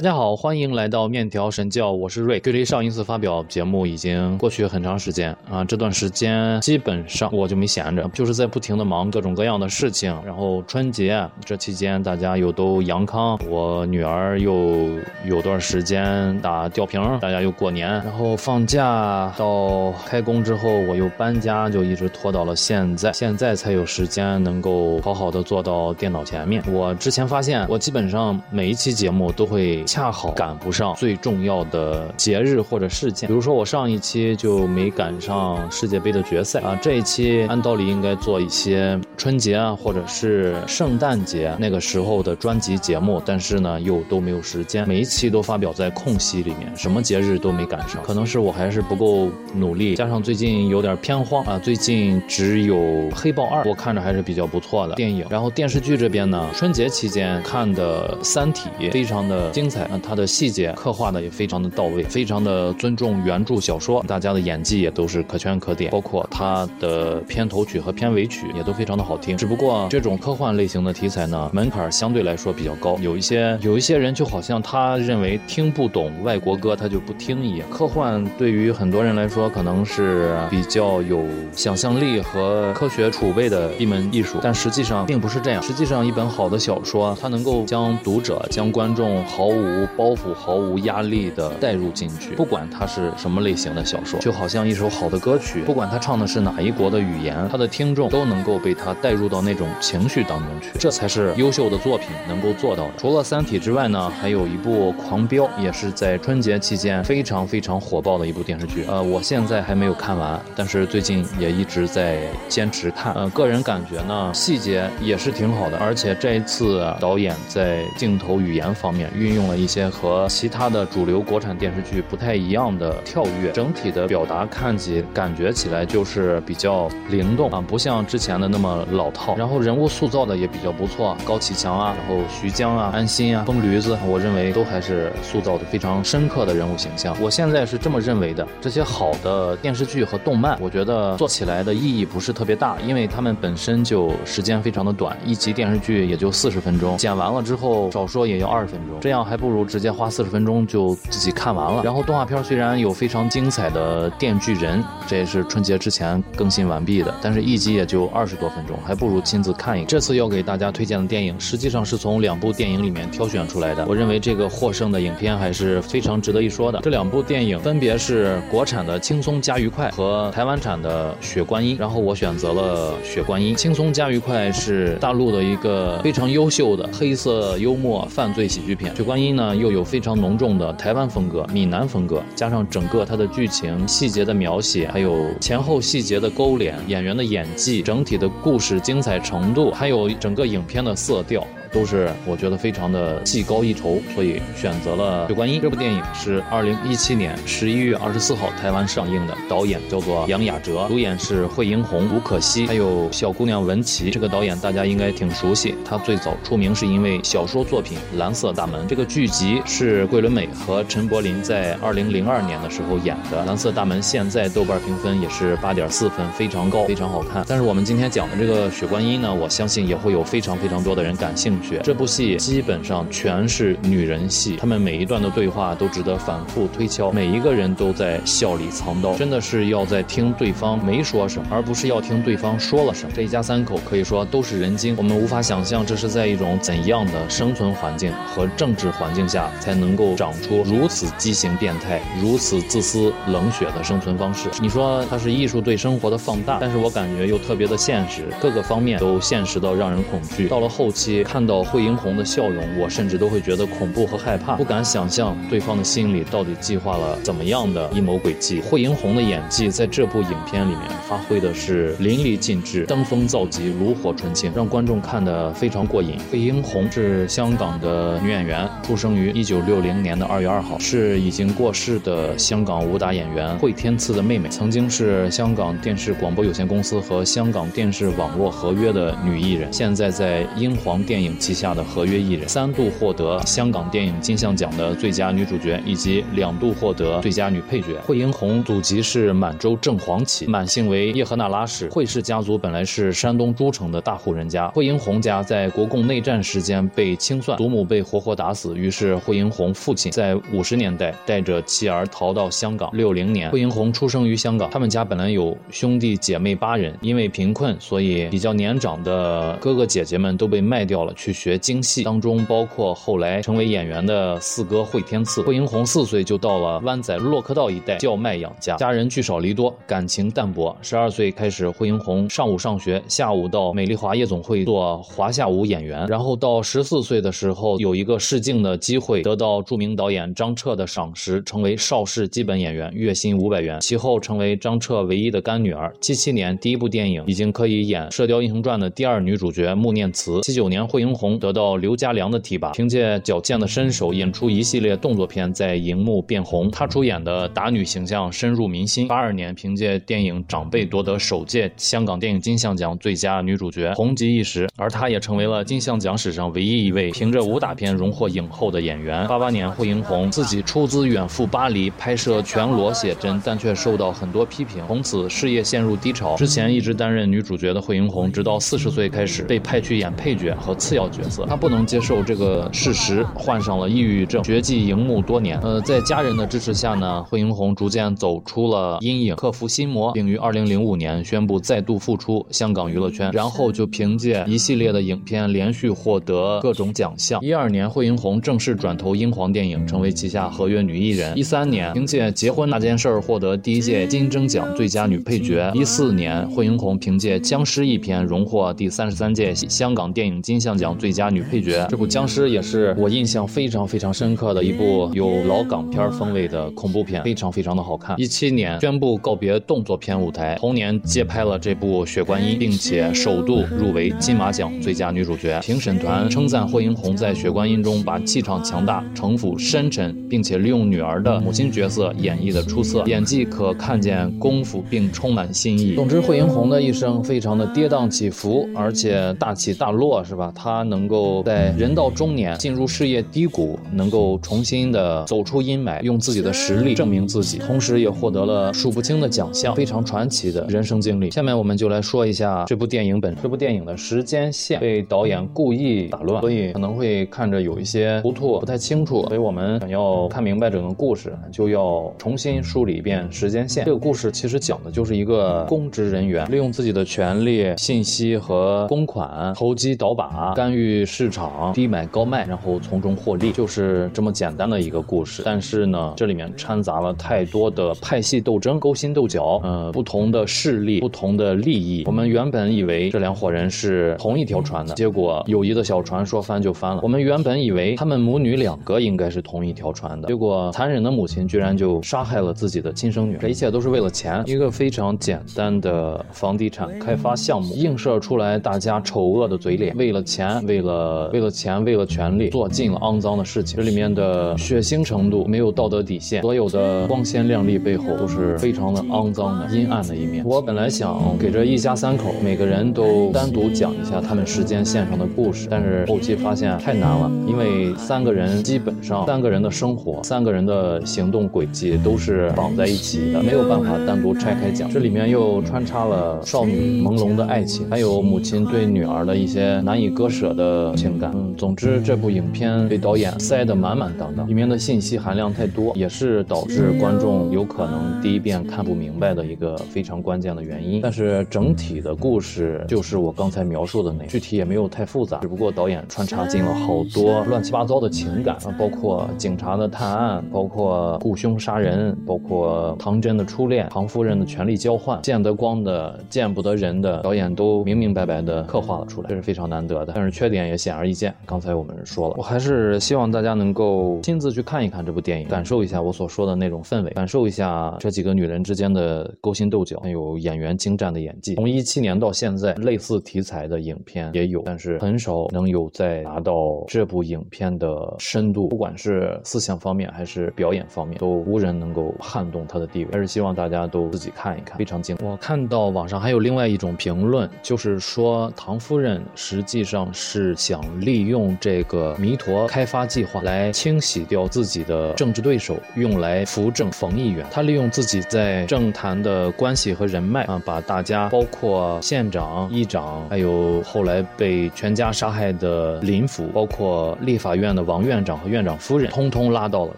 大家好，欢迎来到面条神教，我是瑞。距离上一次发表节目已经过去很长时间啊，这段时间基本上我就没闲着，就是在不停的忙各种各样的事情。然后春节这期间大家又都阳康，我女儿又有段时间打吊瓶，大家又过年，然后放假到开工之后我又搬家，就一直拖到了现在，现在才有时间能够好好的坐到电脑前面。我之前发现，我基本上每一期节目都会。恰好赶不上。最重要的节日或者事件，比如说我上一期就没赶上世界杯的决赛啊，这一期按道理应该做一些春节啊或者是圣诞节那个时候的专辑节目，但是呢又都没有时间，每一期都发表在空隙里面，什么节日都没赶上，可能是我还是不够努力，加上最近有点偏荒啊，最近只有黑豹二我看着还是比较不错的电影，然后电视剧这边呢，春节期间看的三体非常的精彩。那它的细节刻画的也非常的到位，非常的尊重原著小说，大家的演技也都是可圈可点，包括它的片头曲和片尾曲也都非常的好听。只不过这种科幻类型的题材呢，门槛相对来说比较高，有一些有一些人就好像他认为听不懂外国歌他就不听一样。科幻对于很多人来说可能是比较有想象力和科学储备的一门艺术，但实际上并不是这样。实际上一本好的小说，它能够将读者、将观众毫无无包袱、毫无压力的带入进去，不管它是什么类型的小说，就好像一首好的歌曲，不管它唱的是哪一国的语言，它的听众都能够被它带入到那种情绪当中去，这才是优秀的作品能够做到的。除了《三体》之外呢，还有一部《狂飙》，也是在春节期间非常非常火爆的一部电视剧。呃，我现在还没有看完，但是最近也一直在坚持看。呃，个人感觉呢，细节也是挺好的，而且这一次导演在镜头语言方面运用了。一些和其他的主流国产电视剧不太一样的跳跃，整体的表达看起感觉起来就是比较灵动啊，不像之前的那么老套。然后人物塑造的也比较不错，高启强啊，然后徐江啊，安心啊，疯驴子，我认为都还是塑造的非常深刻的人物形象。我现在是这么认为的，这些好的电视剧和动漫，我觉得做起来的意义不是特别大，因为他们本身就时间非常的短，一集电视剧也就四十分钟，剪完了之后少说也要二十分钟，这样还不。不如直接花四十分钟就自己看完了。然后动画片虽然有非常精彩的《电锯人》，这也是春节之前更新完毕的，但是一集也就二十多分钟，还不如亲自看一看。这次要给大家推荐的电影，实际上是从两部电影里面挑选出来的。我认为这个获胜的影片还是非常值得一说的。这两部电影分别是国产的《轻松加愉快》和台湾产的《雪观音》。然后我选择了《雪观音》。《轻松加愉快》是大陆的一个非常优秀的黑色幽默犯罪喜剧片，《雪观音》呢。又有非常浓重的台湾风格、闽南风格，加上整个它的剧情细节的描写，还有前后细节的勾连，演员的演技，整体的故事精彩程度，还有整个影片的色调。都是我觉得非常的技高一筹，所以选择了《雪观音》这部电影是二零一七年十一月二十四号台湾上映的，导演叫做杨雅哲，主演是惠英红、吴可希，还有小姑娘文琪。这个导演大家应该挺熟悉，他最早出名是因为小说作品《蓝色大门》。这个剧集是桂纶镁和陈柏霖在二零零二年的时候演的，《蓝色大门》现在豆瓣评分也是八点四分，非常高，非常好看。但是我们今天讲的这个《雪观音》呢，我相信也会有非常非常多的人感兴趣。这部戏基本上全是女人戏，他们每一段的对话都值得反复推敲，每一个人都在笑里藏刀，真的是要在听对方没说什么，而不是要听对方说了什么。这一家三口可以说都是人精，我们无法想象这是在一种怎样的生存环境和政治环境下才能够长出如此畸形变态、如此自私冷血的生存方式。你说它是艺术对生活的放大，但是我感觉又特别的现实，各个方面都现实到让人恐惧。到了后期看。到惠英红的笑容，我甚至都会觉得恐怖和害怕，不敢想象对方的心里到底计划了怎么样的阴谋诡计。惠英红的演技在这部影片里面发挥的是淋漓尽致，登峰造极，炉火纯青，让观众看得非常过瘾。惠英红是香港的女演员，出生于一九六零年的二月二号，是已经过世的香港武打演员惠天赐的妹妹，曾经是香港电视广播有限公司和香港电视网络合约的女艺人，现在在英皇电影。旗下的合约艺人，三度获得香港电影金像奖的最佳女主角，以及两度获得最佳女配角。惠英红祖籍是满洲正黄旗，满姓为叶赫那拉氏。惠氏家族本来是山东诸城的大户人家。惠英红家在国共内战时间被清算，祖母被活活打死，于是惠英红父亲在五十年代带着妻儿逃到香港。六零年，惠英红出生于香港。他们家本来有兄弟姐妹八人，因为贫困，所以比较年长的哥哥姐姐们都被卖掉了，去学京戏，当中包括后来成为演员的四哥惠天赐。惠英红四岁就到了湾仔洛克道一带叫卖养家，家人聚少离多，感情淡薄。十二岁开始，惠英红上午上学，下午到美丽华夜总会做华夏舞演员。然后到十四岁的时候，有一个试镜的机会，得到著名导演张彻的赏识，成为邵氏基本演员，月薪五百元。其后成为张彻唯一的干女儿。七七年第一部电影已经可以演《射雕英雄传》的第二女主角穆念慈。七九年，惠英红红得到刘家良的提拔，凭借矫健的身手演出一系列动作片，在荧幕变红。她出演的打女形象深入民心。八二年，凭借电影《长辈》夺得首届香港电影金像奖最佳女主角，红极一时。而她也成为了金像奖史上唯一一位凭着武打片荣获影后的演员。八八年，惠英红自己出资远赴巴黎拍摄全裸写真，但却受到很多批评，从此事业陷入低潮。之前一直担任女主角的惠英红，直到四十岁开始被派去演配角和次要角色。他不能接受这个事实，患上了抑郁症，绝迹荧幕多年。呃，在家人的支持下呢，惠英红逐渐走出了阴影，克服心魔，并于二零零五年宣布再度复出香港娱乐圈。然后就凭借一系列的影片，连续获得各种奖项。一二年，惠英红正式转投英皇电影，成为旗下合约女艺人。一三年，凭借《结婚那件事》获得第一届金针奖最佳女配角。一四年，惠英红凭借《僵尸》一片荣获第三十三届香港电影金像奖最佳女配角。这部《僵尸》也是我印象非常非常深刻的一部有老港片风味的恐怖片，非常非常的好看。一七年宣布告别动作片舞台，同年接拍了这部《血观音》，并且首度入围金马奖最佳女主角。评审团称赞霍英红在《血观音》中把气场强大、城府深沉，并且利用女儿的母亲角色演绎的出色，演技可看见功夫，并充满新意。总之，霍英红的一生非常的跌宕起伏，而且大起大落，是吧？她他能够在人到中年进入事业低谷，能够重新的走出阴霾，用自己的实力证明自己，同时也获得了数不清的奖项，非常传奇的人生经历。下面我们就来说一下这部电影本身。这部电影的时间线被导演故意打乱，所以可能会看着有一些糊涂，不太清楚。所以我们想要看明白整个故事，就要重新梳理一遍时间线。这个故事其实讲的就是一个公职人员利用自己的权利、信息和公款投机倒把，干预市场，低买高卖，然后从中获利，就是这么简单的一个故事。但是呢，这里面掺杂了太多的派系斗争、勾心斗角，呃，不同的势力、不同的利益。我们原本以为这两伙人是同一条船的，结果友谊的小船说翻就翻了。我们原本以为他们母女两个应该是同一条船的，结果残忍的母亲居然就杀害了自己的亲生女儿。这一切都是为了钱，一个非常简单的房地产开发项目，映射出来大家丑恶的嘴脸。为了钱，为了为了钱，为了权力，做尽了肮脏的事情。这里面的血腥程度没有道德底线，所有的光鲜亮丽背后都是非常的肮脏的、阴暗的一面。我本来想给这一家三口每个人都单独讲一下他们时间线上的故事，但是后期发现太难了，因为三个人基本上三个人的生活、三个人的行动轨迹都是绑在一起的，没有办法单独拆开讲。这里面又穿插了少女朦胧的爱情，还有母亲对女儿的一些难以割舍的情感。嗯，总之这部影片被导演塞得满满当当，里面的信息含量太多，也是导致观众有可能第一遍看不明白的一个非常关键的原因。但是整体的故事就是我刚才描述的那，具体也没有太复杂，只不过导演穿插进了好多乱七八糟的情感，包括警察的探案，包括雇凶杀人，包括唐真的初恋，唐夫人的权力交换，见得光的见不得人的，导演都明明白白的刻画了出来，这是非常难得的。但是缺点也显而易见，刚才我们说了，我还是希望大家能够亲自去看一看这部电影，感受一下我所说的那种氛围，感受一下这几个女人之间的勾心斗角，还有演员精湛的演技。从一七年到现在，类似题材的影片也有，但是很少能有再达到这部影片的深度，不管是思想方面还是表演方面，都无人能够撼动它的地位。还是希望大家都自己看一看，非常精。我看到网上还有另外一种评论，就是说唐夫人实际上是。是想利用这个弥陀开发计划来清洗掉自己的政治对手，用来扶正冯议员。他利用自己在政坛的关系和人脉啊，把大家包括县长、议长，还有后来被全家杀害的林府，包括立法院的王院长和院长夫人，通通拉到了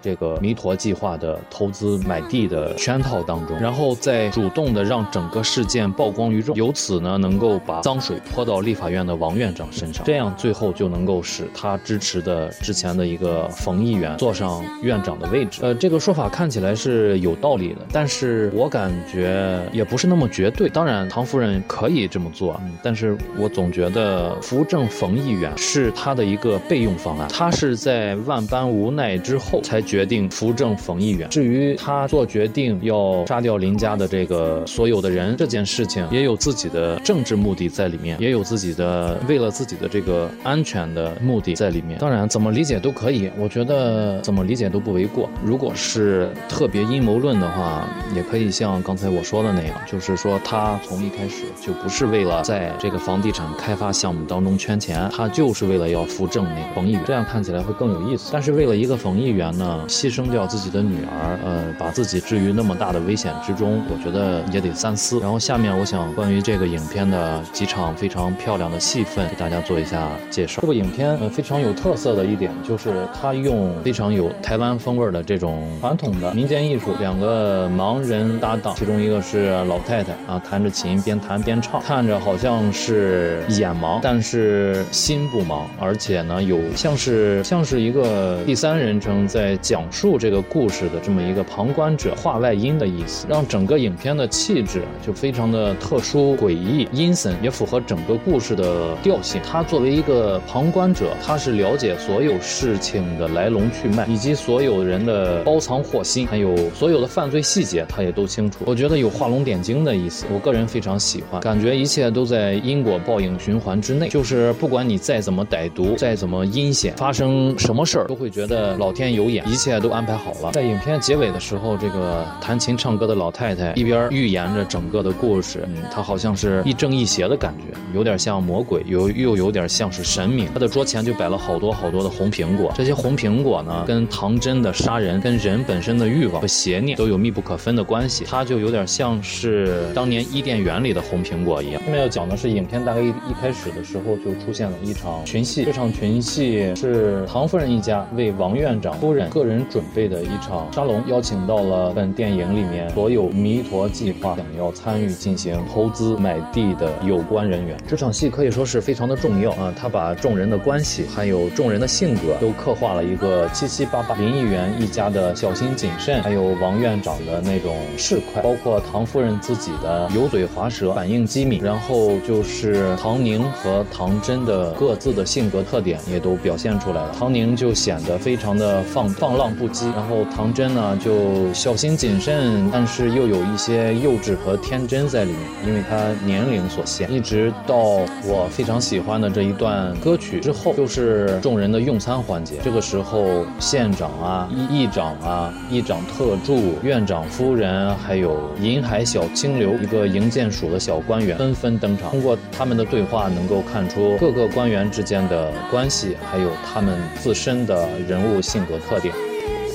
这个弥陀计划的投资买地的圈套当中，然后再主动的让整个事件曝光于众，由此呢，能够把脏水泼到立法院的王院长身上，这样样最后就能够使他支持的之前的一个冯议员坐上院长的位置。呃，这个说法看起来是有道理的，但是我感觉也不是那么绝对。当然，唐夫人可以这么做，嗯，但是我总觉得扶正冯议员是他的一个备用方案，他是在万般无奈之后才决定扶正冯议员。至于他做决定要杀掉林家的这个所有的人这件事情，也有自己的政治目的在里面，也有自己的为了自己的这一个安全的目的在里面。当然，怎么理解都可以，我觉得怎么理解都不为过。如果是特别阴谋论的话，也可以像刚才我说的那样，就是说他从一开始就不是为了在这个房地产开发项目当中圈钱，他就是为了要扶正那个冯议员，这样看起来会更有意思。但是为了一个冯议员呢，牺牲掉自己的女儿，呃，把自己置于那么大的危险之中，我觉得也得三思。然后下面我想关于这个影片的几场非常漂亮的戏份，给大家做一下下介绍。这部影片呃非常有特色的一点就是它用非常有台湾风味的这种传统的民间艺术，两个盲人搭档，其中一个是老太太啊，弹着琴边弹边唱，看着好像是眼盲，但是心不盲，而且呢有像是像是一个第三人称在讲述这个故事的这么一个旁观者话外音的意思，让整个影片的气质就非常的特殊诡异阴森，也符合整个故事的调性。他做为一个旁观者，他是了解所有事情的来龙去脉，以及所有人的包藏祸心，还有所有的犯罪细节，他也都清楚。我觉得有画龙点睛的意思，我个人非常喜欢，感觉一切都在因果报应循环之内，就是不管你再怎么歹毒，再怎么阴险，发生什么事儿，都会觉得老天有眼，一切都安排好了。在影片结尾的时候，这个弹琴唱歌的老太太一边预言着整个的故事，嗯，她好像是亦正亦邪的感觉，有点像魔鬼，有又有点像是神明。他的桌前就摆了好多好多的红苹果，这些红苹果呢，跟唐真的杀人，跟人本身的欲望和邪念都有密不可分的关系。它就有点像是当年伊甸园里的红苹果一样。下面要讲的是影片大概一一开始的时候就出现了一场群戏，这场群戏是唐夫人一家为王院长夫人个人准备的一场沙龙，邀请到了本电影里面所有弥陀计划想要参与进行投资买地的有关人员。这场戏可以说是非常的重要啊，他把众人的关系还有众人的性格都刻画了一个七七八八。林议员一家的小心谨慎，还有王院长的那种市侩，包括唐夫人自己的油嘴滑舌、反应机敏，然后就是唐宁和唐真的各自的性格特点也都表现出来了。唐宁就显得非常的放放浪不羁，然后唐真呢就小心谨慎，但是又有一些幼稚和天真在里面，因为他年龄所限。一直到我非常喜欢的这一段歌曲之后，就是众人的用餐环节。这个时候，县长啊、议议长啊、议长特助、院长夫人，还有银海小清流一个营建署的小官员纷纷登场。通过他们的对话，能够看出各个官员之间的关系，还有他们自身的人物性格特点。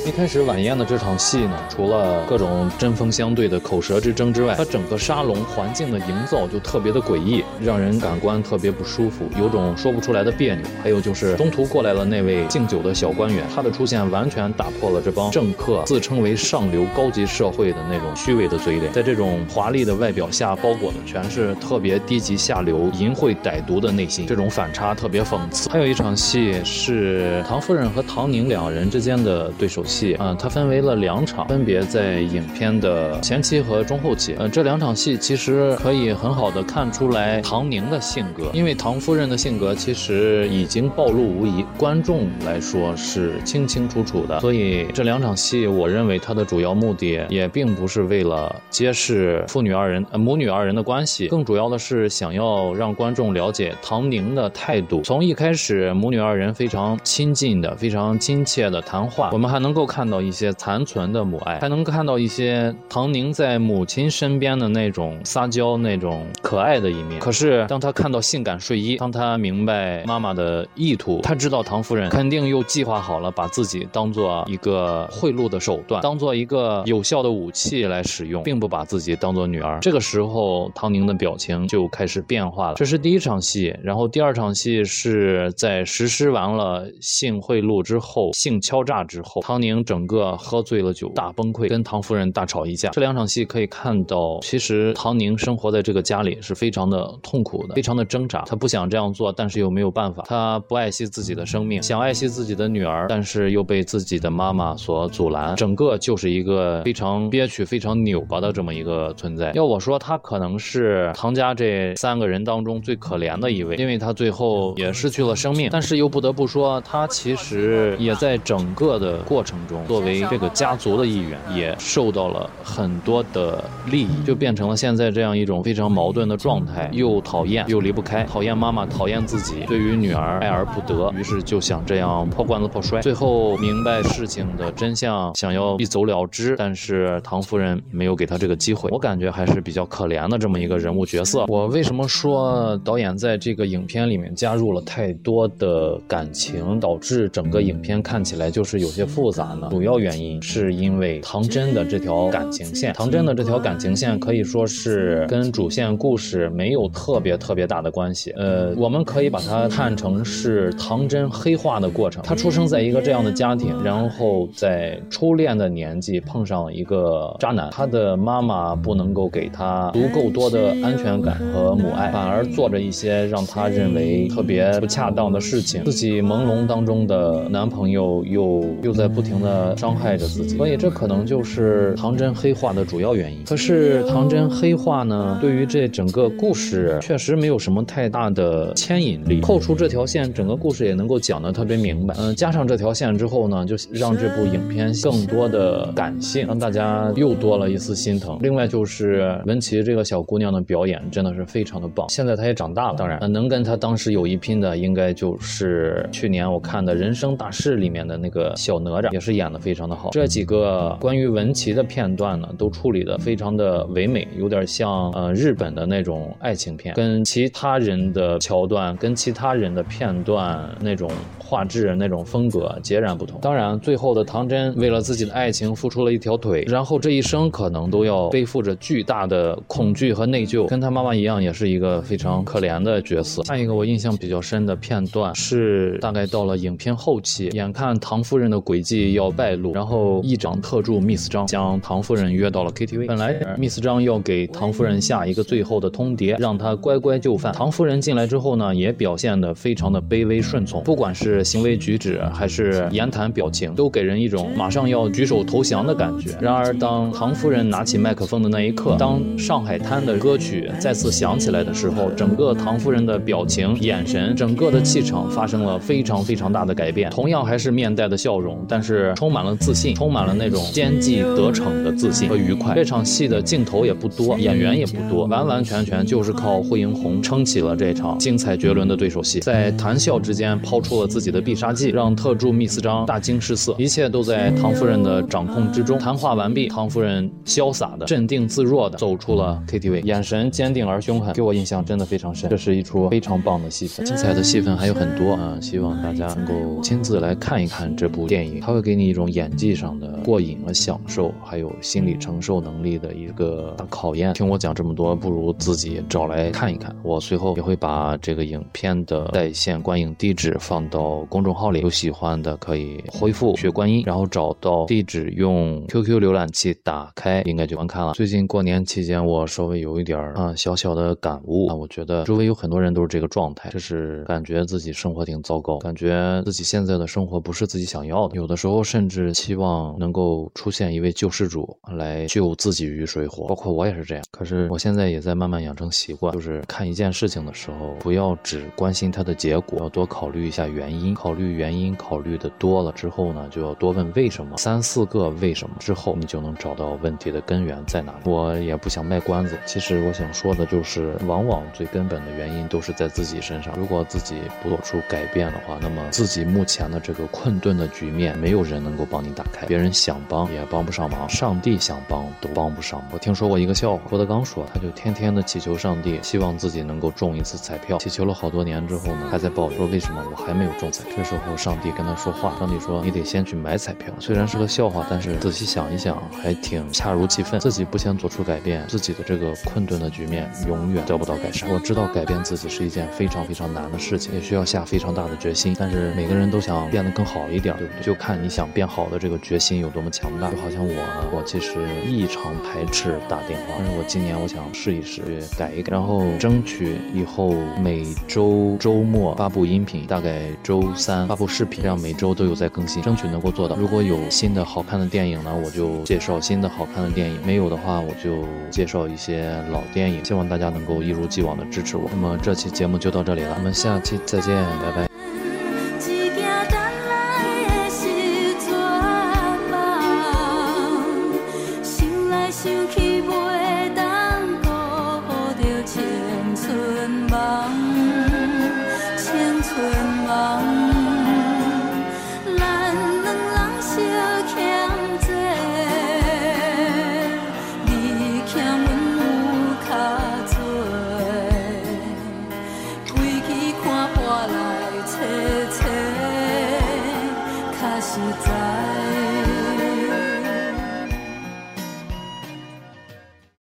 一开始晚宴的这场戏呢，除了各种针锋相对的口舌之争之外，它整个沙龙环境的营造就特别的诡异，让人感官特别不舒服，有种说不出来的别扭。还有就是中途过来了那位敬酒的小官员，他的出现完全打破了这帮政客自称为上流高级社会的那种虚伪的嘴脸，在这种华丽的外表下，包裹的全是特别低级下流、淫秽歹毒的内心，这种反差特别讽刺。还有一场戏是唐夫人和唐宁两人之间的对手戏。戏，它分为了两场，分别在影片的前期和中后期。呃，这两场戏其实可以很好的看出来唐宁的性格，因为唐夫人的性格其实已经暴露无遗，观众来说是清清楚楚的。所以这两场戏，我认为它的主要目的也并不是为了揭示父女二人、母女二人的关系，更主要的是想要让观众了解唐宁的态度。从一开始母女二人非常亲近的、非常亲切的谈话，我们还能够。看到一些残存的母爱，还能看到一些唐宁在母亲身边的那种撒娇、那种可爱的一面。可是当他看到性感睡衣，当他明白妈妈的意图，他知道唐夫人肯定又计划好了，把自己当做一个贿赂的手段，当做一个有效的武器来使用，并不把自己当做女儿。这个时候，唐宁的表情就开始变化了。这是第一场戏，然后第二场戏是在实施完了性贿赂之后，性敲诈之后，唐宁宁整个喝醉了酒，大崩溃，跟唐夫人大吵一架。这两场戏可以看到，其实唐宁生活在这个家里是非常的痛苦的，非常的挣扎。他不想这样做，但是又没有办法。他不爱惜自己的生命，想爱惜自己的女儿，但是又被自己的妈妈所阻拦。整个就是一个非常憋屈、非常扭巴的这么一个存在。要我说，他可能是唐家这三个人当中最可怜的一位，因为他最后也失去了生命。但是又不得不说，他其实也在整个的过程中，作为这个家族的一员，也受到了很多的利益，就变成了现在这样一种非常矛盾的状态：又讨厌又离不开，讨厌妈妈，讨厌自己，对于女儿爱而不得，于是就想这样破罐子破摔。最后明白事情的真相，想要一走了之，但是唐夫人没有给他这个机会。我感觉还是比较可怜的这么一个人物角色。我为什么说导演在这个影片里面加入了太多的感情，导致整个影片看起来就是有些复杂呢？主要原因是因为唐真的这条感情线，唐真的这条感情线可以说是跟主线故事没有特别特别大的关系。呃，我们可以把它看成是唐真黑化的过程。他出生在一个这样的家庭，然后在初恋的年纪碰上一个渣男，他的妈妈不能够给他足够多的安全感和母爱，反而做着一些让他认为特别不恰当的事情。自己朦胧当中的男朋友又又在不停的伤害着自己，所以这可能就是唐真黑化的主要原因。可是唐真黑化呢，对于这整个故事确实没有什么太大的牵引力。扣除这条线，整个故事也能够讲得特别明白。嗯，加上这条线之后呢，就让这部影片更多的感性，让大家又多了一丝心疼。另外就是文琪这个小姑娘的表演真的是非常的棒。现在她也长大了，当然能跟她当时有一拼的，应该就是去年我看的人生大事里面的那个小哪吒，也是是演的非常的好。这几个关于文琪的片段呢，都处理的非常的唯美，有点像呃日本的那种爱情片，跟其他人的桥段，跟其他人的片段那种画质、那种风格截然不同。当然，最后的唐真为了自己的爱情付出了一条腿，然后这一生可能都要背负着巨大的恐惧和内疚，跟他妈妈一样，也是一个非常可怜的角色。下一个我印象比较深的片段是，大概到了影片后期，眼看唐夫人的诡计要败露，然后议长特助 Miss 张将唐夫人约到了 KTV。本来 Miss 张要给唐夫人下一个最后的通牒，让她乖乖就范。唐夫人进来之后呢，也表现得非常的卑微顺从，不管是行为举止还是言谈表情，都给人一种马上要举手投降的感觉。然而，当唐夫人拿起麦克风的那一刻，当《上海滩》的歌曲再次响起来的时候，整个唐夫人的表情、眼神、整个的气场发生了非常非常大的改变。同样还是面带的笑容，但是充满了自信，充满了那种奸计得逞的自信和愉快。这场戏的镜头也不多，演员也不多，完完全全就是靠惠英红撑起了这场精彩绝伦的对手戏，在谈笑之间抛出了自己的必杀技，让特助密斯张大惊失色。一切都在唐夫人的掌控之中。谈话完毕，唐夫人潇洒的、镇定自若的走出了 KTV，眼神坚定而凶狠，给我印象真的非常深。这是一出非常棒的戏份，精彩的戏份还有很多啊！希望大家能够亲自来看一看这部电影，它会给你一种演技上的过瘾和享受，还有心理承受能力的一个考验。听我讲这么多，不如自己找来看一看。我随后也会把这个影片的在线观影地址放到公众号里，有喜欢的可以回复“学观音”，然后找到地址用 QQ 浏览器打开，应该就观看了。最近过年期间，我稍微有一点啊小小的感悟啊，我觉得周围有很多人都是这个状态，就是感觉自己生活挺糟糕，感觉自己现在的生活不是自己想要的，有的时候甚至期望能够出现一位救世主来救自己于水火，包括我也是这样。可是我现在也在慢慢养成习惯，就是看一件事情的时候，不要只关心它的结果，要多考虑一下原因。因，考虑原因，考虑的多了之后呢，就要多问为什么，三四个为什么之后，你就能找到问题的根源在哪里。我也不想卖关子，其实我想说的就是，往往最根本的原因都是在自己身上。如果自己不做出改变的话，那么自己目前的这个困顿的局面，没有人能够帮你打开，别人想帮也帮不上忙，上帝想帮都帮不上。我听说过一个笑话，郭德纲说，他就天天的祈求上帝，希望自己能够中一次彩票，祈求了好多年之后呢，他在抱怨说为什么我还没有中彩。这时候上帝跟他说话，上帝说你得先去买彩票。虽然是个笑话，但是仔细想一想，还挺恰如其分。自己不先做出改变，自己的这个困顿的局面永远得不到改善。我知道改变自己是一件非常非常难的事情，也需要下非常大的决心。但是每个人都想变得更好一点，对不对？就看你想变好的这个决心有多么强大。就好像我，我其实异常排斥打电话，但是我今年我想试一试，改一改，然后争取以后每周周末发布音频，大概周三发布视频，这样每周都有在更新，争取能够做到。如果有新的好看的电影呢，我就介绍新的好看的电影；没有的话，我就介绍一些老电影。希望大家能够一如既往的支持我。那么这期节目就到这里了，我们下期再见，拜拜。